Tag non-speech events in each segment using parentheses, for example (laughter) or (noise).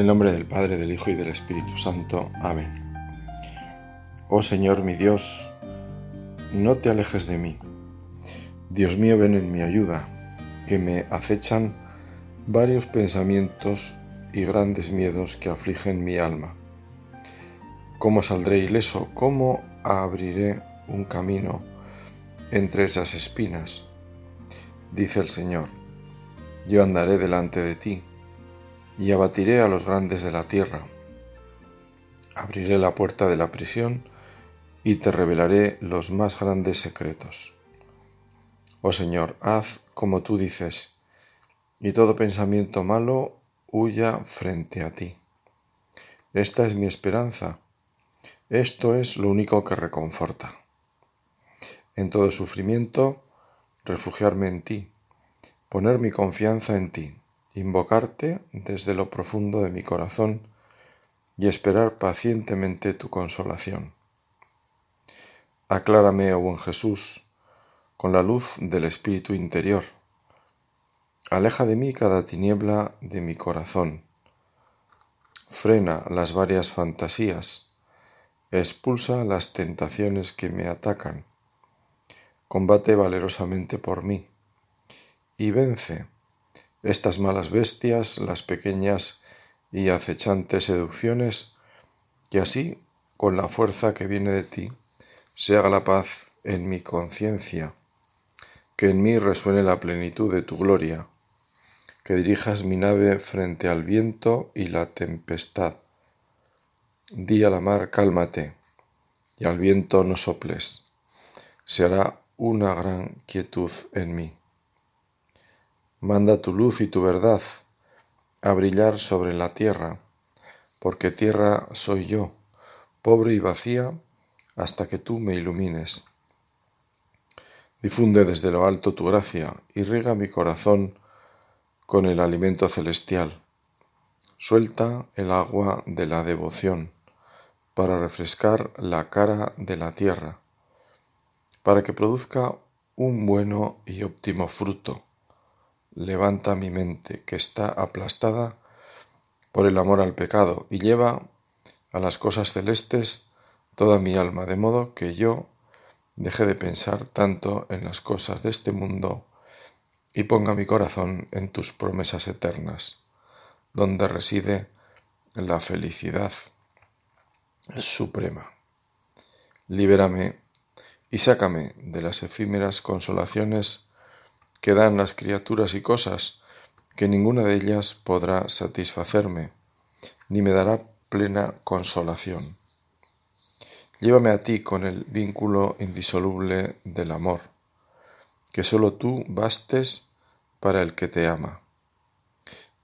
el nombre del Padre, del Hijo y del Espíritu Santo. Amén. Oh Señor mi Dios, no te alejes de mí. Dios mío, ven en mi ayuda, que me acechan varios pensamientos y grandes miedos que afligen mi alma. ¿Cómo saldré ileso? ¿Cómo abriré un camino entre esas espinas? Dice el Señor, yo andaré delante de ti y abatiré a los grandes de la tierra. Abriré la puerta de la prisión y te revelaré los más grandes secretos. Oh Señor, haz como tú dices, y todo pensamiento malo huya frente a ti. Esta es mi esperanza. Esto es lo único que reconforta. En todo sufrimiento, refugiarme en ti, poner mi confianza en ti invocarte desde lo profundo de mi corazón y esperar pacientemente tu consolación. Aclárame, oh buen Jesús, con la luz del Espíritu interior. Aleja de mí cada tiniebla de mi corazón. Frena las varias fantasías. Expulsa las tentaciones que me atacan. Combate valerosamente por mí. Y vence estas malas bestias, las pequeñas y acechantes seducciones, que así, con la fuerza que viene de ti, se haga la paz en mi conciencia, que en mí resuene la plenitud de tu gloria, que dirijas mi nave frente al viento y la tempestad. Di a la mar, cálmate, y al viento no soples. Se hará una gran quietud en mí. Manda tu luz y tu verdad a brillar sobre la tierra, porque tierra soy yo, pobre y vacía, hasta que tú me ilumines. Difunde desde lo alto tu gracia y riega mi corazón con el alimento celestial. Suelta el agua de la devoción para refrescar la cara de la tierra, para que produzca un bueno y óptimo fruto levanta mi mente, que está aplastada por el amor al pecado, y lleva a las cosas celestes toda mi alma, de modo que yo deje de pensar tanto en las cosas de este mundo y ponga mi corazón en tus promesas eternas, donde reside la felicidad suprema. Libérame y sácame de las efímeras consolaciones que dan las criaturas y cosas, que ninguna de ellas podrá satisfacerme, ni me dará plena consolación. Llévame a ti con el vínculo indisoluble del amor, que sólo tú bastes para el que te ama.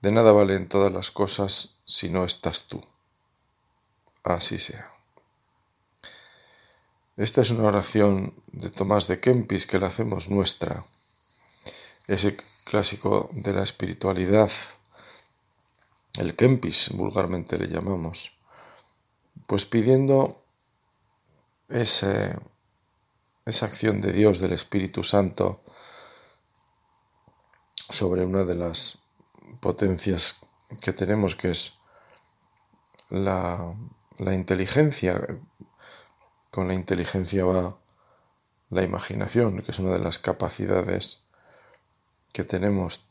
De nada valen todas las cosas si no estás tú. Así sea. Esta es una oración de Tomás de Kempis que la hacemos nuestra ese clásico de la espiritualidad, el Kempis vulgarmente le llamamos, pues pidiendo esa acción de Dios, del Espíritu Santo, sobre una de las potencias que tenemos, que es la, la inteligencia. Con la inteligencia va la imaginación, que es una de las capacidades que tenemos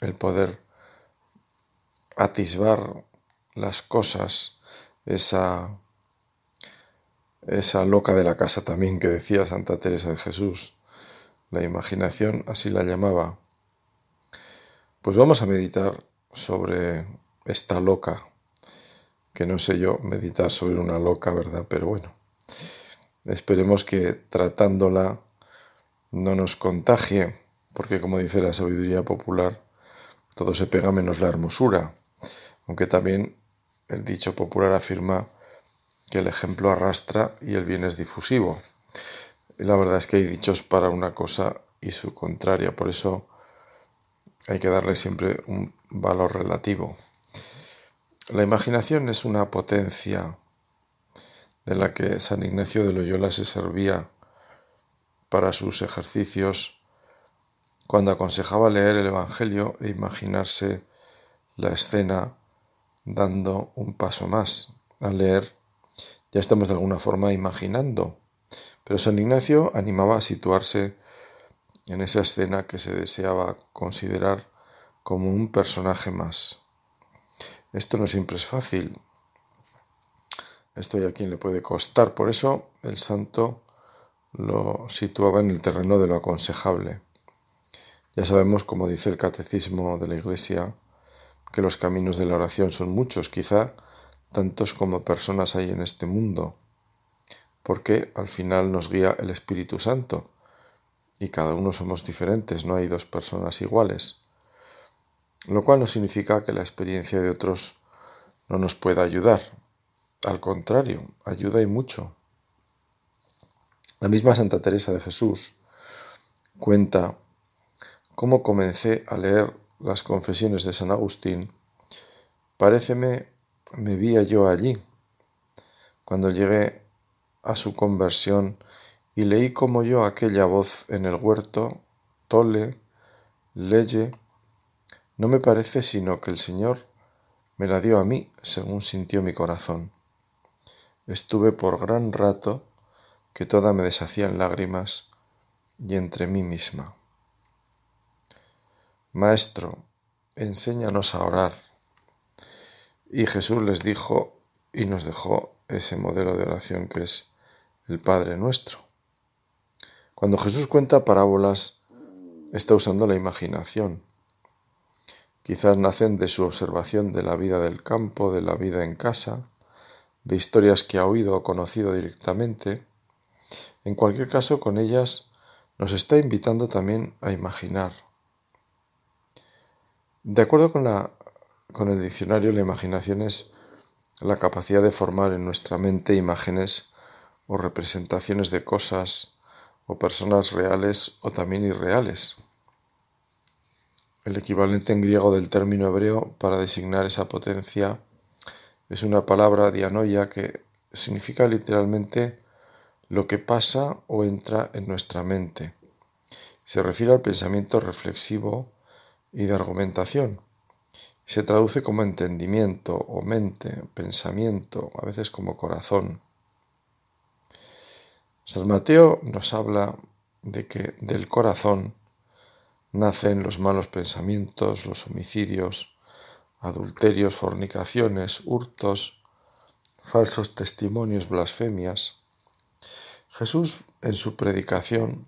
el poder atisbar las cosas, esa, esa loca de la casa también que decía Santa Teresa de Jesús, la imaginación así la llamaba. Pues vamos a meditar sobre esta loca, que no sé yo meditar sobre una loca, ¿verdad? Pero bueno, esperemos que tratándola no nos contagie porque como dice la sabiduría popular, todo se pega menos la hermosura, aunque también el dicho popular afirma que el ejemplo arrastra y el bien es difusivo. Y la verdad es que hay dichos para una cosa y su contraria, por eso hay que darle siempre un valor relativo. La imaginación es una potencia de la que San Ignacio de Loyola se servía para sus ejercicios cuando aconsejaba leer el Evangelio e imaginarse la escena dando un paso más. Al leer ya estamos de alguna forma imaginando, pero San Ignacio animaba a situarse en esa escena que se deseaba considerar como un personaje más. Esto no siempre es fácil. Esto hay a quien le puede costar. Por eso el santo lo situaba en el terreno de lo aconsejable. Ya sabemos, como dice el catecismo de la Iglesia, que los caminos de la oración son muchos, quizá tantos como personas hay en este mundo, porque al final nos guía el Espíritu Santo y cada uno somos diferentes, no hay dos personas iguales, lo cual no significa que la experiencia de otros no nos pueda ayudar, al contrario, ayuda y mucho. La misma Santa Teresa de Jesús cuenta cómo comencé a leer las confesiones de San Agustín, paréceme me vía yo allí, cuando llegué a su conversión y leí como yo aquella voz en el huerto, tole, leye, no me parece sino que el Señor me la dio a mí según sintió mi corazón. Estuve por gran rato que toda me deshacía en lágrimas y entre mí misma. Maestro, enséñanos a orar. Y Jesús les dijo y nos dejó ese modelo de oración que es el Padre nuestro. Cuando Jesús cuenta parábolas, está usando la imaginación. Quizás nacen de su observación de la vida del campo, de la vida en casa, de historias que ha oído o conocido directamente. En cualquier caso, con ellas nos está invitando también a imaginar, de acuerdo con, el diccionario, la imaginación es la capacidad de formar en nuestra mente imágenes o representaciones de cosas o personas reales o también irreales. El equivalente en griego del término hebreo para designar esa potencia es una palabra dianoia que significa literalmente lo que pasa o entra en nuestra mente. Se refiere al pensamiento reflexivo y de argumentación. Se traduce como entendimiento o mente, pensamiento, a veces como corazón. San Mateo nos habla de que del corazón nacen los malos pensamientos, los homicidios, adulterios, fornicaciones, hurtos, falsos testimonios, blasfemias. Jesús en su predicación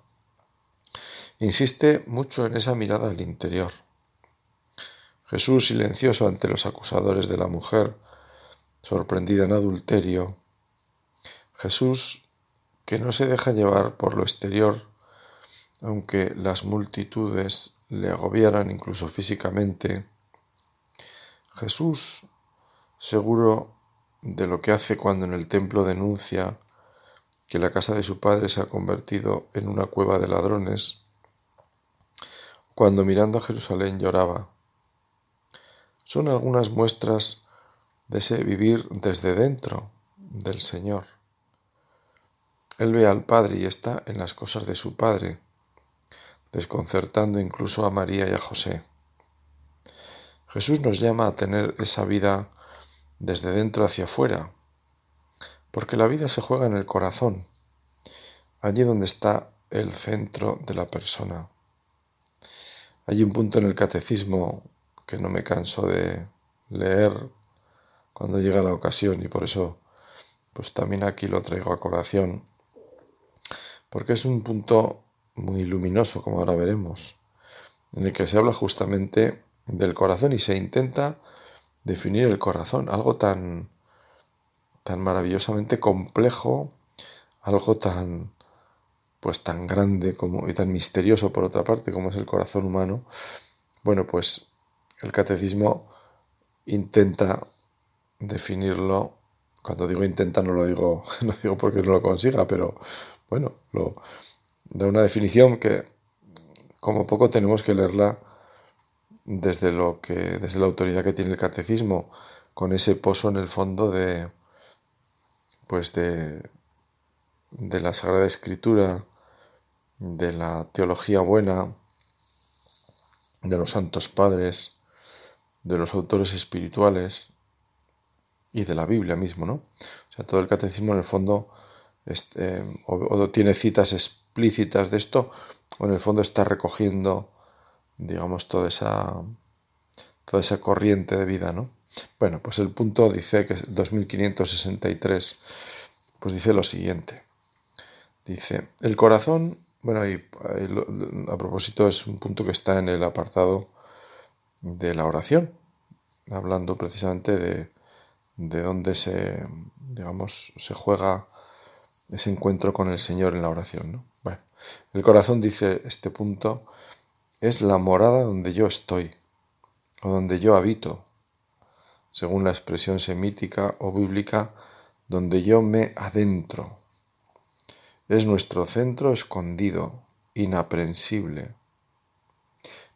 insiste mucho en esa mirada al interior. Jesús silencioso ante los acusadores de la mujer, sorprendida en adulterio. Jesús que no se deja llevar por lo exterior, aunque las multitudes le agobiaran incluso físicamente. Jesús seguro de lo que hace cuando en el templo denuncia que la casa de su padre se ha convertido en una cueva de ladrones, cuando mirando a Jerusalén lloraba son algunas muestras de ese vivir desde dentro del Señor. Él ve al Padre y está en las cosas de su Padre, desconcertando incluso a María y a José. Jesús nos llama a tener esa vida desde dentro hacia afuera, porque la vida se juega en el corazón, allí donde está el centro de la persona. Hay un punto en el catecismo que no me canso de leer cuando llega la ocasión y por eso pues también aquí lo traigo a colación porque es un punto muy luminoso como ahora veremos en el que se habla justamente del corazón y se intenta definir el corazón algo tan tan maravillosamente complejo algo tan pues tan grande como y tan misterioso por otra parte como es el corazón humano. Bueno pues el catecismo intenta definirlo. Cuando digo intenta no lo digo, (laughs) no digo porque no lo consiga, pero bueno, da una definición que como poco tenemos que leerla desde lo que, desde la autoridad que tiene el catecismo, con ese pozo en el fondo de pues de, de la Sagrada Escritura, de la teología buena, de los santos padres, de los autores espirituales, y de la Biblia mismo, ¿no? O sea, todo el catecismo en el fondo este, o, tiene citas explícitas de esto, o en el fondo está recogiendo, digamos, toda esa, toda esa corriente de vida, ¿no? Bueno, pues el punto dice que es 2563, pues dice lo siguiente. Dice, el corazón, bueno, y, a propósito es un punto que está en el apartado de la oración, hablando precisamente de, de dónde se, digamos, se juega ese encuentro con el Señor en la oración. ¿no? Bueno, el corazón, dice este punto, es la morada donde yo estoy o donde yo habito, según la expresión semítica o bíblica, donde yo me adentro. Es nuestro centro escondido, inaprensible,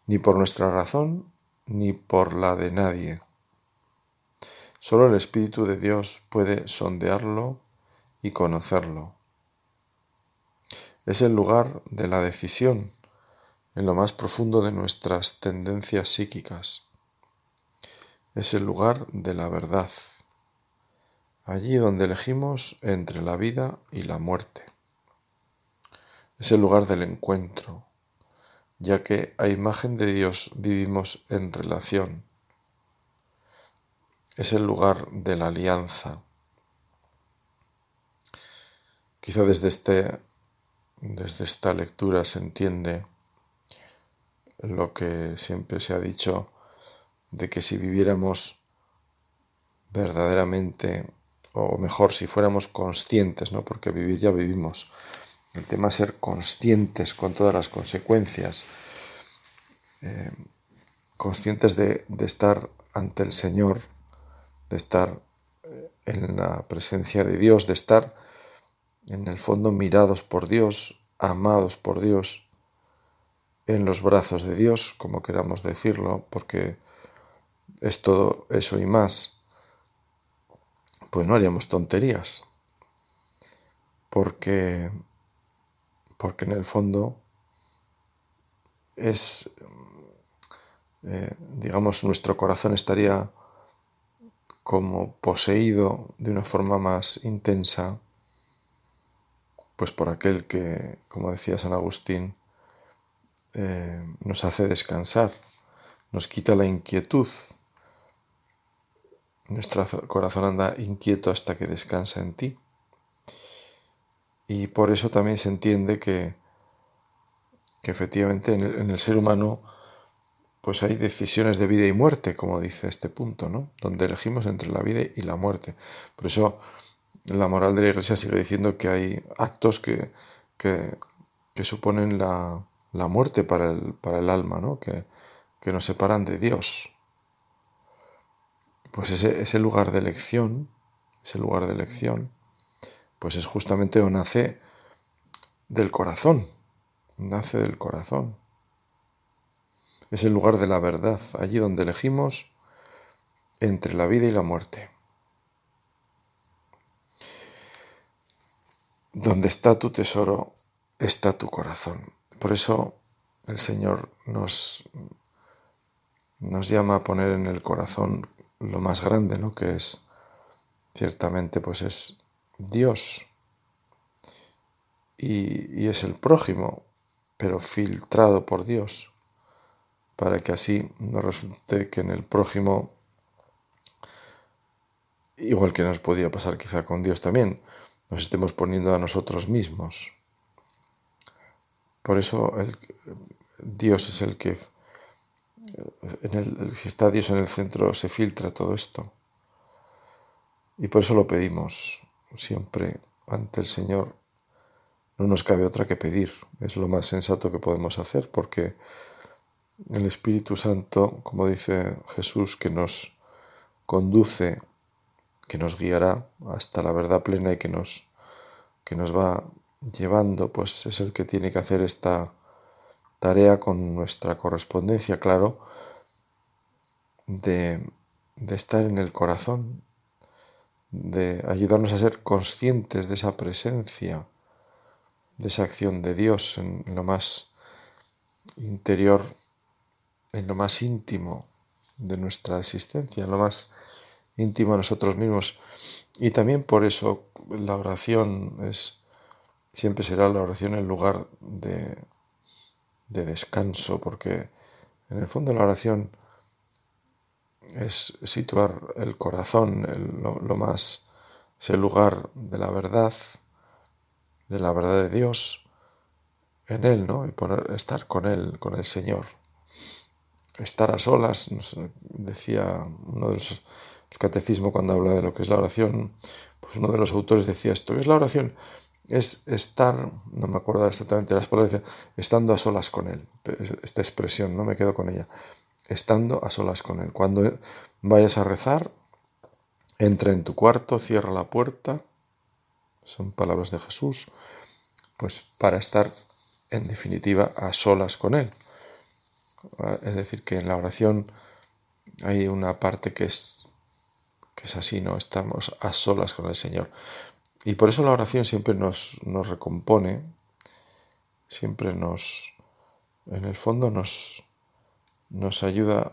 ni por nuestra razón ni por la de nadie. Solo el Espíritu de Dios puede sondearlo y conocerlo. Es el lugar de la decisión en lo más profundo de nuestras tendencias psíquicas. Es el lugar de la verdad, allí donde elegimos entre la vida y la muerte. Es el lugar del encuentro, ya que a imagen de Dios vivimos en relación. Es el lugar de la alianza, Quizá desde, este, desde esta lectura se entiende lo que siempre se ha dicho de que si viviéramos verdaderamente, o mejor, si fuéramos conscientes, ¿no? porque vivir ya vivimos, el tema es ser conscientes con todas las consecuencias, eh, conscientes de, de estar ante el Señor, de estar eh, en la presencia de Dios, de estar en el fondo mirados por Dios, amados por Dios, en los brazos de Dios, como queramos decirlo, porque es todo eso y más, pues no haríamos tonterías, porque, porque en el fondo es, eh, digamos, nuestro corazón estaría como poseído de una forma más intensa pues por aquel que, como decía San Agustín, eh, nos hace descansar, nos quita la inquietud. Nuestro corazón anda inquieto hasta que descansa en ti. Y por eso también se entiende que, que efectivamente en el, en el, ser humano pues hay decisiones de vida y muerte, como dice este punto, ¿no? Donde elegimos entre la vida y la muerte. Por eso la moral de la Iglesia sigue diciendo que hay actos que, que, suponen la, la, muerte para el, para el alma, ¿no? que, que, nos separan de Dios. Pues ese, ese, lugar de elección, ese lugar de elección, pues es justamente donde nace del corazón, nace del corazón. Es el lugar de la verdad, allí donde elegimos entre la vida y la muerte. Donde está tu tesoro, está tu corazón. Por eso el Señor nos, nos llama a poner en el corazón lo más grande, ¿no? Que es, ciertamente, pues es Dios. Y, es el prójimo, pero filtrado por Dios, para que así no resulte que en el prójimo, igual que nos podía pasar quizá con Dios también, nos estemos poniendo a nosotros mismos. Por eso el, Dios es el que, en el, si está Dios en el centro, se filtra todo esto. Y por eso lo pedimos siempre ante el Señor. No nos cabe otra que pedir. Es lo más sensato que podemos hacer porque el Espíritu Santo, como dice Jesús, que nos conduce que nos guiará hasta la verdad plena y que nos, que nos va llevando, pues es el que tiene que hacer esta tarea con nuestra correspondencia, claro, de, de estar en el corazón, de ayudarnos a ser conscientes de esa presencia, de esa acción de Dios en lo más interior, en lo más íntimo de nuestra existencia, en lo más íntimo a nosotros mismos. Y también por eso la oración es siempre será la oración el lugar de, de descanso, porque en el fondo la oración es situar el corazón, lo, más, es el lugar de la verdad, de la verdad de Dios en Él, ¿no? Y poner, estar con Él, con el Señor. Estar a solas, decía uno de los, el catecismo cuando habla de lo que es la oración, pues uno de los autores decía esto, ¿qué es la oración? Es estar, no me acuerdo exactamente las palabras, estando a solas con Él, esta expresión, no me quedo con ella estando a solas con Él. Cuando vayas a rezar, entra en tu cuarto, cierra la puerta, son palabras de Jesús, pues para estar en definitiva a solas con Él. Es decir, que en la oración hay una parte que es, que es así, ¿no? Estamos a solas con el Señor. Y por eso la oración siempre nos, nos recompone, siempre nos, en el fondo nos, nos ayuda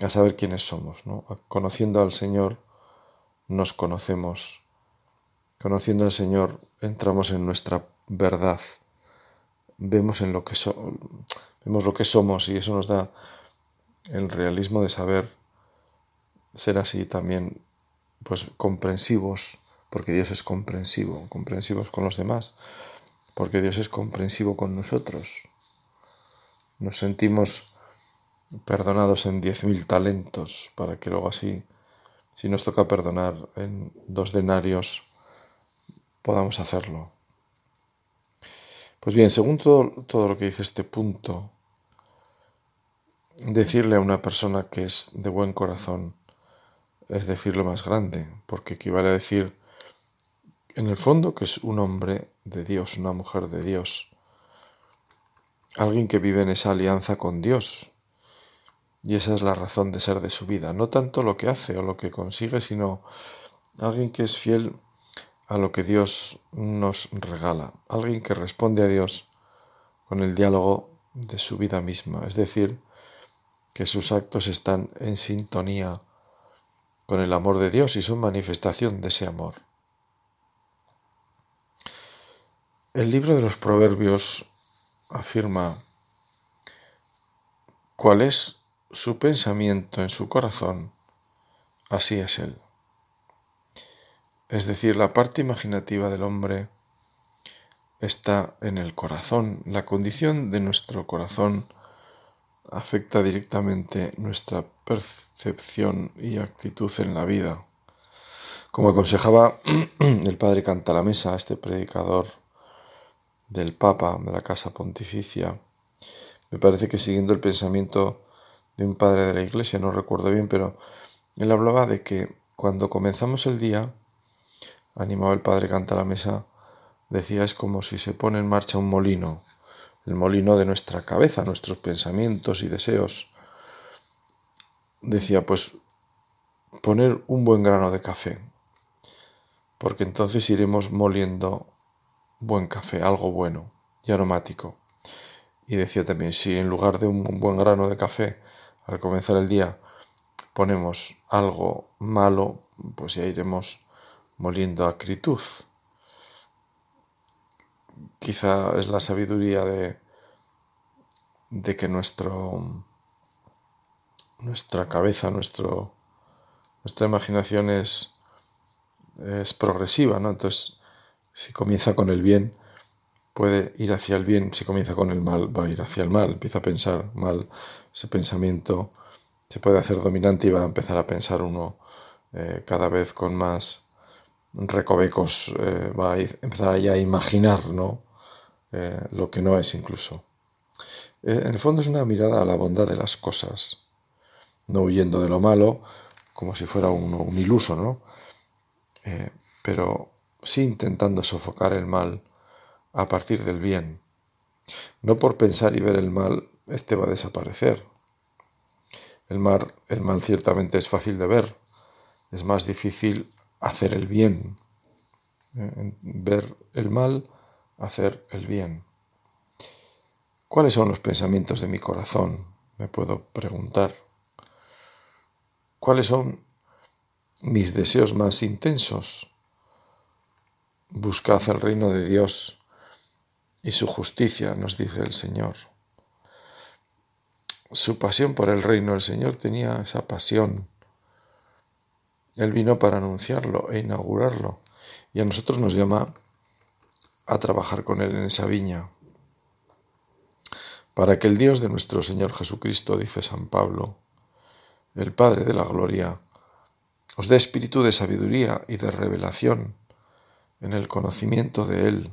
a saber quiénes somos. ¿no? Conociendo al Señor, nos conocemos. Conociendo al Señor, entramos en nuestra verdad. Vemos, en lo que vemos lo que somos y eso nos da el realismo de saber ser así también, pues comprensivos, porque Dios es comprensivo, comprensivos con los demás, porque Dios es comprensivo con nosotros. Nos sentimos perdonados en diez mil talentos, para que luego así, si nos toca perdonar en dos denarios, podamos hacerlo. Pues bien, según todo, todo, lo que dice este punto, decirle a una persona que es de buen corazón es decirlo más grande, porque equivale a decir, en el fondo, que es un hombre de Dios, una mujer de Dios, alguien que vive en esa alianza con Dios, y esa es la razón de ser de su vida. No tanto lo que hace o lo que consigue, sino alguien que es fiel a lo que Dios nos regala. Alguien que responde a Dios con el diálogo de su vida misma. Es decir, que sus actos están en sintonía con el amor de Dios y su manifestación de ese amor. El libro de los Proverbios afirma cuál es su pensamiento en su corazón, así es él. Es decir, la parte imaginativa del hombre está en el corazón. La condición de nuestro corazón afecta directamente nuestra percepción y actitud en la vida. Como aconsejaba (clears throat) el padre Cantalamesa, este predicador del Papa de la Casa Pontificia, me parece que siguiendo el pensamiento de un padre de la iglesia, no recuerdo bien, pero él hablaba de que cuando comenzamos el día, animaba el padre canta la mesa, decía es como si se pone en marcha un molino, el molino de nuestra cabeza, nuestros pensamientos y deseos. Decía, pues poner un buen grano de café, porque entonces iremos moliendo buen café, algo bueno y aromático. Y decía también, si en lugar de un buen grano de café al comenzar el día ponemos algo malo, pues ya iremos moliendo acritud. Quizá es la sabiduría de, de que nuestro, nuestra cabeza, nuestra imaginación es, es progresiva, ¿no? Entonces, si comienza con el bien, puede ir hacia el bien, si comienza con el mal, va a ir hacia el mal, empieza a pensar mal, ese pensamiento se puede hacer dominante y va a empezar a pensar uno eh, cada vez con más recovecos, eh, va a empezar a imaginar ¿no? Eh, lo que no es incluso. en el fondo es una mirada a la bondad de las cosas, no huyendo de lo malo como si fuera un iluso, ¿no? pero sí intentando sofocar el mal a partir del bien. No por pensar y ver el mal, este va a desaparecer. El mal, el mal ciertamente es fácil de ver, es más difícil hacer el bien. Ver el mal, hacer el bien. ¿Cuáles son los pensamientos de mi corazón? Me puedo preguntar. ¿Cuáles son mis deseos más intensos. Buscad el reino de Dios y su justicia, nos dice el Señor. Su pasión por el reino, el Señor tenía esa pasión. Él vino para anunciarlo e inaugurarlo y a nosotros nos llama a trabajar con Él en esa viña. Para que el Dios de nuestro Señor Jesucristo, dice San Pablo, el Padre de la Gloria, os dé espíritu de sabiduría y de revelación en el conocimiento de Él,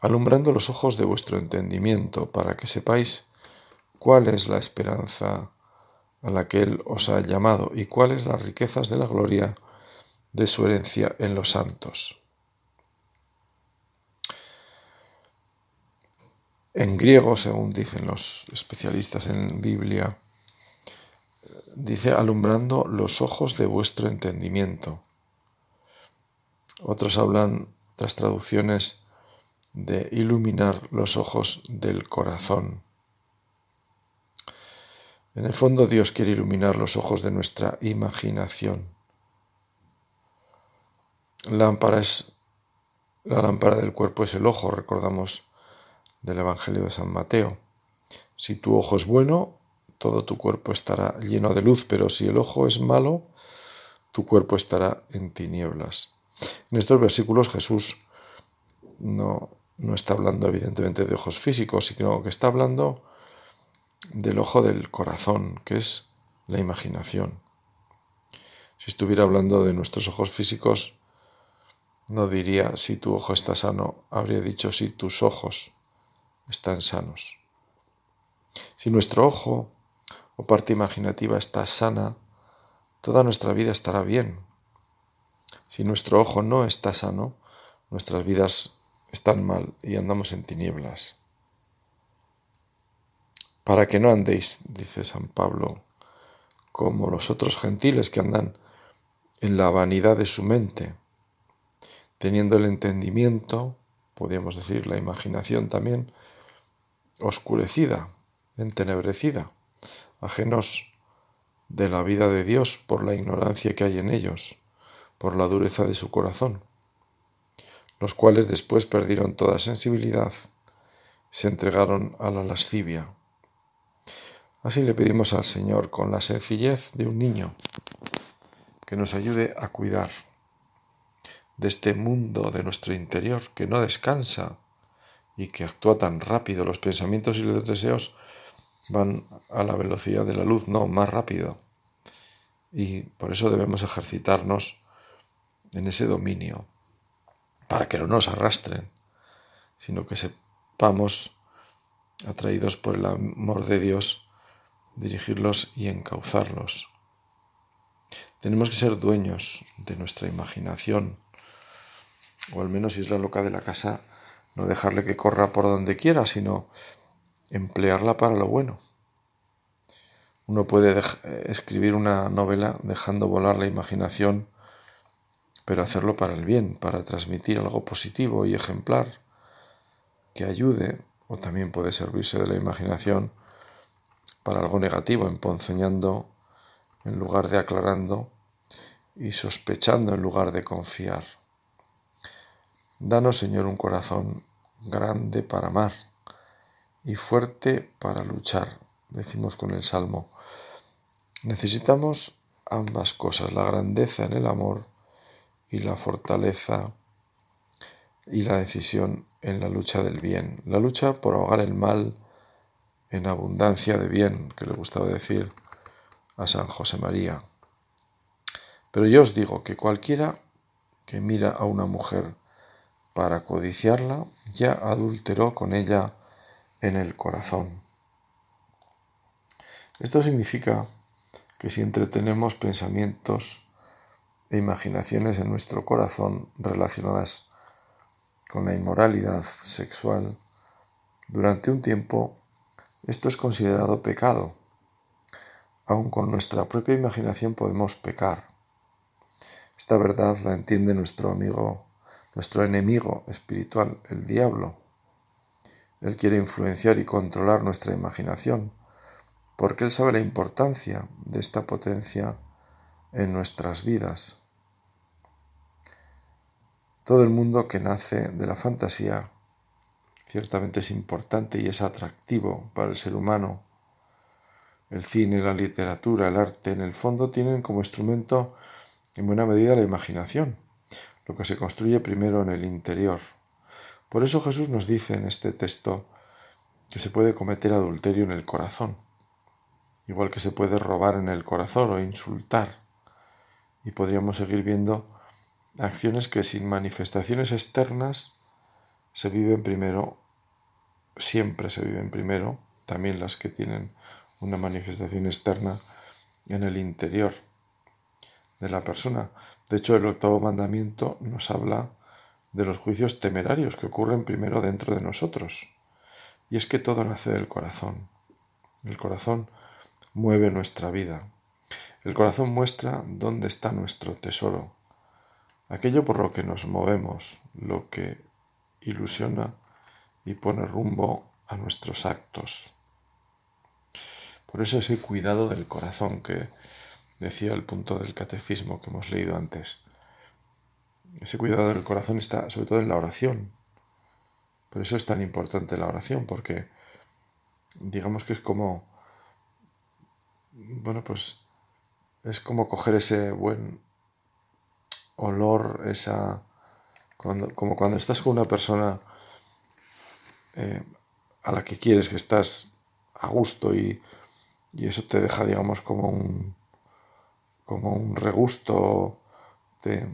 alumbrando los ojos de vuestro entendimiento para que sepáis cuál es la esperanza a la que Él os ha llamado y cuáles las riquezas de la gloria de su herencia en los santos. En griego, según dicen los especialistas en Biblia, dice alumbrando los ojos de vuestro entendimiento. Otros hablan, tras traducciones, de iluminar los ojos del corazón. En el fondo Dios quiere iluminar los ojos de nuestra imaginación. Lámpara es, la lámpara del cuerpo es el ojo, recordamos del Evangelio de San Mateo. Si tu ojo es bueno, todo tu cuerpo estará lleno de luz, pero si el ojo es malo, tu cuerpo estará en tinieblas. En estos versículos Jesús no, no está hablando evidentemente de ojos físicos, sino que está hablando del ojo del corazón, que es la imaginación. Si estuviera hablando de nuestros ojos físicos, no diría si tu ojo está sano, habría dicho si tus ojos están sanos. Si nuestro ojo o parte imaginativa está sana, toda nuestra vida estará bien. Si nuestro ojo no está sano, nuestras vidas están mal y andamos en tinieblas. Para que no andéis, dice San Pablo, como los otros gentiles que andan en la vanidad de su mente, teniendo el entendimiento, podríamos decir la imaginación también, oscurecida, entenebrecida, ajenos de la vida de Dios por la ignorancia que hay en ellos, por la dureza de su corazón, los cuales después perdieron toda sensibilidad, se entregaron a la lascivia. Así le pedimos al Señor, con la sencillez de un niño, que nos ayude a cuidar de este mundo de nuestro interior que no descansa y que actúa tan rápido. Los pensamientos y los deseos van a la velocidad de la luz, no, más rápido. Y por eso debemos ejercitarnos en ese dominio, para que no nos arrastren, sino que sepamos, atraídos por el amor de Dios, dirigirlos y encauzarlos. Tenemos que ser dueños de nuestra imaginación, o al menos si es la loca de la casa, no dejarle que corra por donde quiera, sino emplearla para lo bueno. Uno puede escribir una novela dejando volar la imaginación, pero hacerlo para el bien, para transmitir algo positivo y ejemplar que ayude, o también puede servirse de la imaginación para algo negativo, emponzoñando en lugar de aclarando y sospechando en lugar de confiar. Danos, Señor, un corazón grande para amar y fuerte para luchar, decimos con el Salmo. Necesitamos ambas cosas, la grandeza en el amor y la fortaleza y la decisión en la lucha del bien, la lucha por ahogar el mal en abundancia de bien, que le gustaba decir a San José María. Pero yo os digo que cualquiera que mira a una mujer para codiciarla, ya adulteró con ella en el corazón. Esto significa que si entretenemos pensamientos e imaginaciones en nuestro corazón relacionadas con la inmoralidad sexual, durante un tiempo esto es considerado pecado. Aun con nuestra propia imaginación podemos pecar. Esta verdad la entiende nuestro amigo nuestro enemigo espiritual, el diablo. Él quiere influenciar y controlar nuestra imaginación, porque él sabe la importancia de esta potencia en nuestras vidas. Todo el mundo que nace de la fantasía ciertamente es importante y es atractivo para el ser humano. El cine, la literatura, el arte, en el fondo tienen como instrumento en buena medida la imaginación, lo que se construye primero en el interior. Por eso Jesús nos dice en este texto que se puede cometer adulterio en el corazón, igual que se puede robar en el corazón o insultar. Y podríamos seguir viendo acciones que sin manifestaciones externas se viven primero, siempre se viven primero, también las que tienen una manifestación externa en el interior de la persona. De hecho, el octavo mandamiento nos habla de los juicios temerarios que ocurren primero dentro de nosotros. Y es que todo nace del corazón. El corazón mueve nuestra vida. El corazón muestra dónde está nuestro tesoro, aquello por lo que nos movemos, lo que ilusiona y pone rumbo a nuestros actos. Por eso ese cuidado del corazón que decía el punto del catecismo que hemos leído antes. Ese cuidado del corazón está sobre todo en la oración. Por eso es tan importante la oración, porque digamos que es como, bueno, pues es como coger ese buen olor, esa, cuando, como cuando estás con una persona eh, a la que quieres, que estás a gusto y, y eso te deja, digamos, como un, como un regusto, te,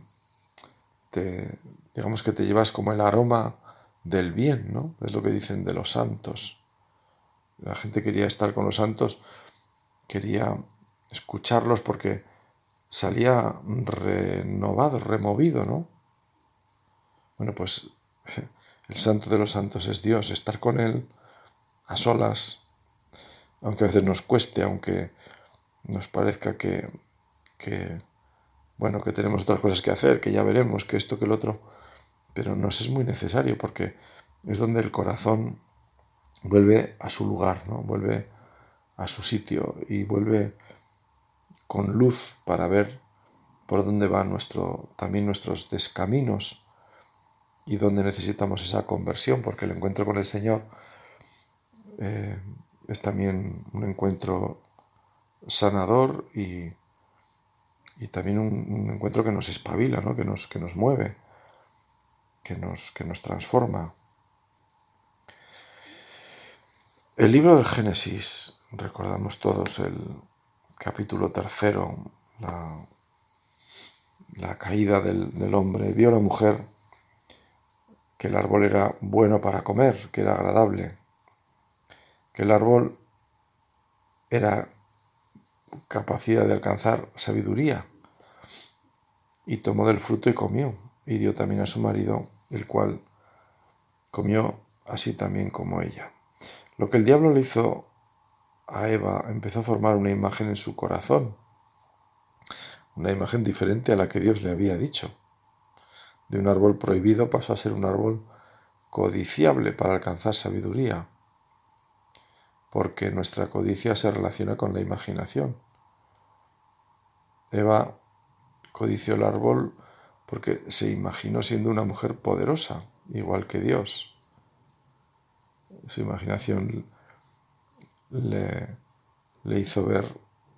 digamos que te llevas como el aroma del bien, ¿no? Es lo que dicen de los santos. La gente quería estar con los santos, quería escucharlos porque salía renovado, removido, ¿no? Bueno, pues (laughs) el santo de los santos es Dios, estar con Él a solas, aunque a veces nos cueste, aunque nos parezca que que, bueno, que tenemos otras cosas que hacer, que ya veremos, que esto, que el otro, pero nos es muy necesario porque es donde el corazón vuelve a su lugar, ¿no? vuelve a su sitio y vuelve con luz para ver por dónde van nuestro, también nuestros descaminos y dónde necesitamos esa conversión, porque el encuentro con el Señor eh, es también un encuentro sanador y, y también un, encuentro que nos espabila, ¿no? que, nos, que nos mueve, que nos, que nos transforma. El libro del Génesis, recordamos todos el capítulo tercero, la, caída del, del hombre, vio la mujer que el árbol era bueno para comer, que era agradable, que el árbol era capacidad de alcanzar sabiduría. Y tomó del fruto y comió, y dio también a su marido, el cual comió así también como ella. Lo que el diablo le hizo a Eva empezó a formar una imagen en su corazón, una imagen diferente a la que Dios le había dicho. De un árbol prohibido pasó a ser un árbol codiciable para alcanzar sabiduría porque nuestra codicia se relaciona con la imaginación. Eva codició el árbol porque se imaginó siendo una mujer poderosa, igual que Dios. Su imaginación le, hizo ver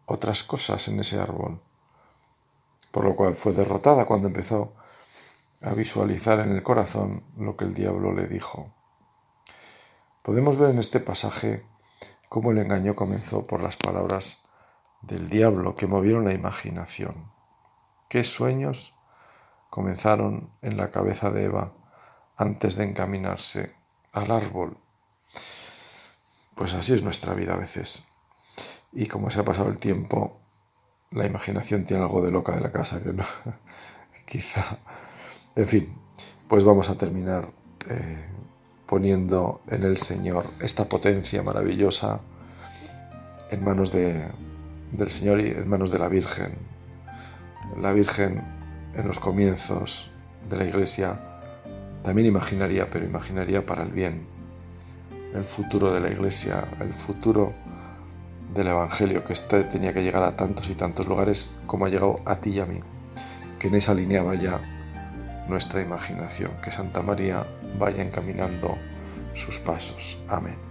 otras cosas en ese árbol, por lo cual fue derrotada cuando empezó a visualizar en el corazón lo que el diablo le dijo. Podemos ver en este pasaje cómo el engaño comenzó por las palabras del diablo que movieron la imaginación. ¿Qué sueños comenzaron en la cabeza de Eva antes de encaminarse al árbol? Pues así es nuestra vida a veces. Y como se ha pasado el tiempo, la imaginación tiene algo de loca de la casa que no. (laughs) Quizá. En fin, pues vamos a terminar eh, poniendo en el Señor esta potencia maravillosa en manos de, del Señor y en manos de la Virgen. La Virgen en los comienzos de la Iglesia también imaginaría, pero imaginaría para el bien, el futuro de la Iglesia, el futuro del Evangelio, que este tenía que llegar a tantos y tantos lugares como ha llegado a ti y a mí, que en esa alineaba ya nuestra imaginación, que Santa María vaya encaminando sus pasos. Amén.